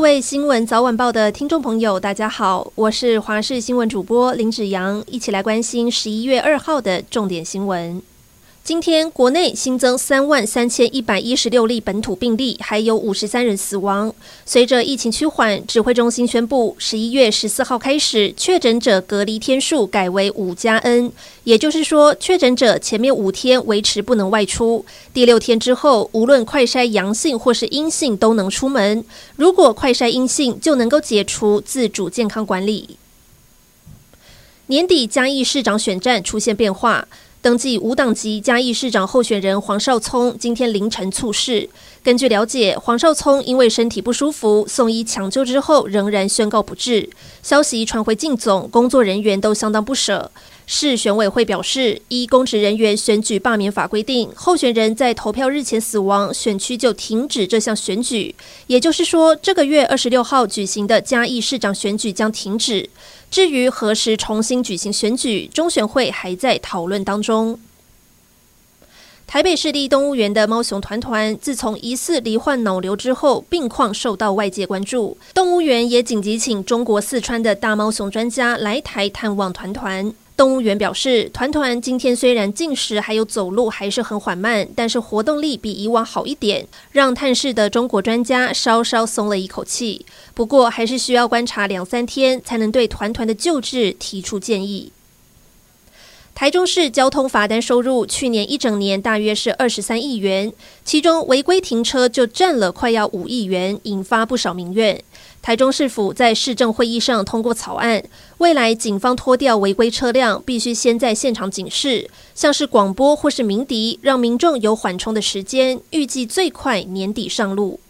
各位新闻早晚报的听众朋友，大家好，我是华视新闻主播林子阳，一起来关心十一月二号的重点新闻。今天国内新增三万三千一百一十六例本土病例，还有五十三人死亡。随着疫情趋缓，指挥中心宣布，十一月十四号开始，确诊者隔离天数改为五加 N，也就是说，确诊者前面五天维持不能外出，第六天之后，无论快筛阳性或是阴性都能出门。如果快筛阴性，就能够解除自主健康管理。年底嘉义市长选战出现变化。登记无党籍嘉义市长候选人黄少聪今天凌晨猝逝。根据了解，黄少聪因为身体不舒服送医抢救之后，仍然宣告不治。消息传回靳总，工作人员都相当不舍。市选委会表示，依公职人员选举罢免法规定，候选人在投票日前死亡，选区就停止这项选举。也就是说，这个月二十六号举行的嘉义市长选举将停止。至于何时重新举行选举，中选会还在讨论当中。台北市立动物园的猫熊团团，自从疑似罹患脑瘤之后，病况受到外界关注。动物园也紧急请中国四川的大猫熊专家来台探望团团。动物园表示，团团今天虽然进食还有走路还是很缓慢，但是活动力比以往好一点，让探视的中国专家稍稍松了一口气。不过，还是需要观察两三天，才能对团团的救治提出建议。台中市交通罚单收入去年一整年大约是二十三亿元，其中违规停车就占了快要五亿元，引发不少民怨。台中市府在市政会议上通过草案，未来警方拖掉违规车辆，必须先在现场警示，像是广播或是鸣笛，让民众有缓冲的时间。预计最快年底上路。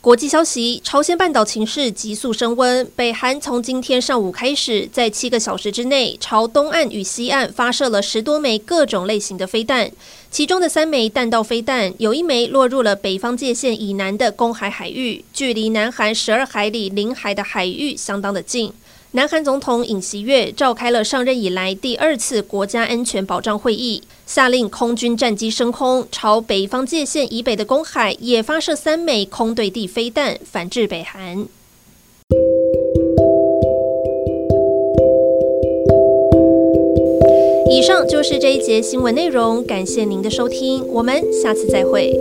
国际消息：朝鲜半岛情势急速升温，北韩从今天上午开始，在七个小时之内朝东岸与西岸发射了十多枚各种类型的飞弹，其中的三枚弹道飞弹，有一枚落入了北方界线以南的公海海域，距离南韩十二海里领海的海域相当的近。南韩总统尹锡悦召开了上任以来第二次国家安全保障会议，下令空军战机升空，朝北方界线以北的公海也发射三枚空对地飞弹，反制北韩。以上就是这一节新闻内容，感谢您的收听，我们下次再会。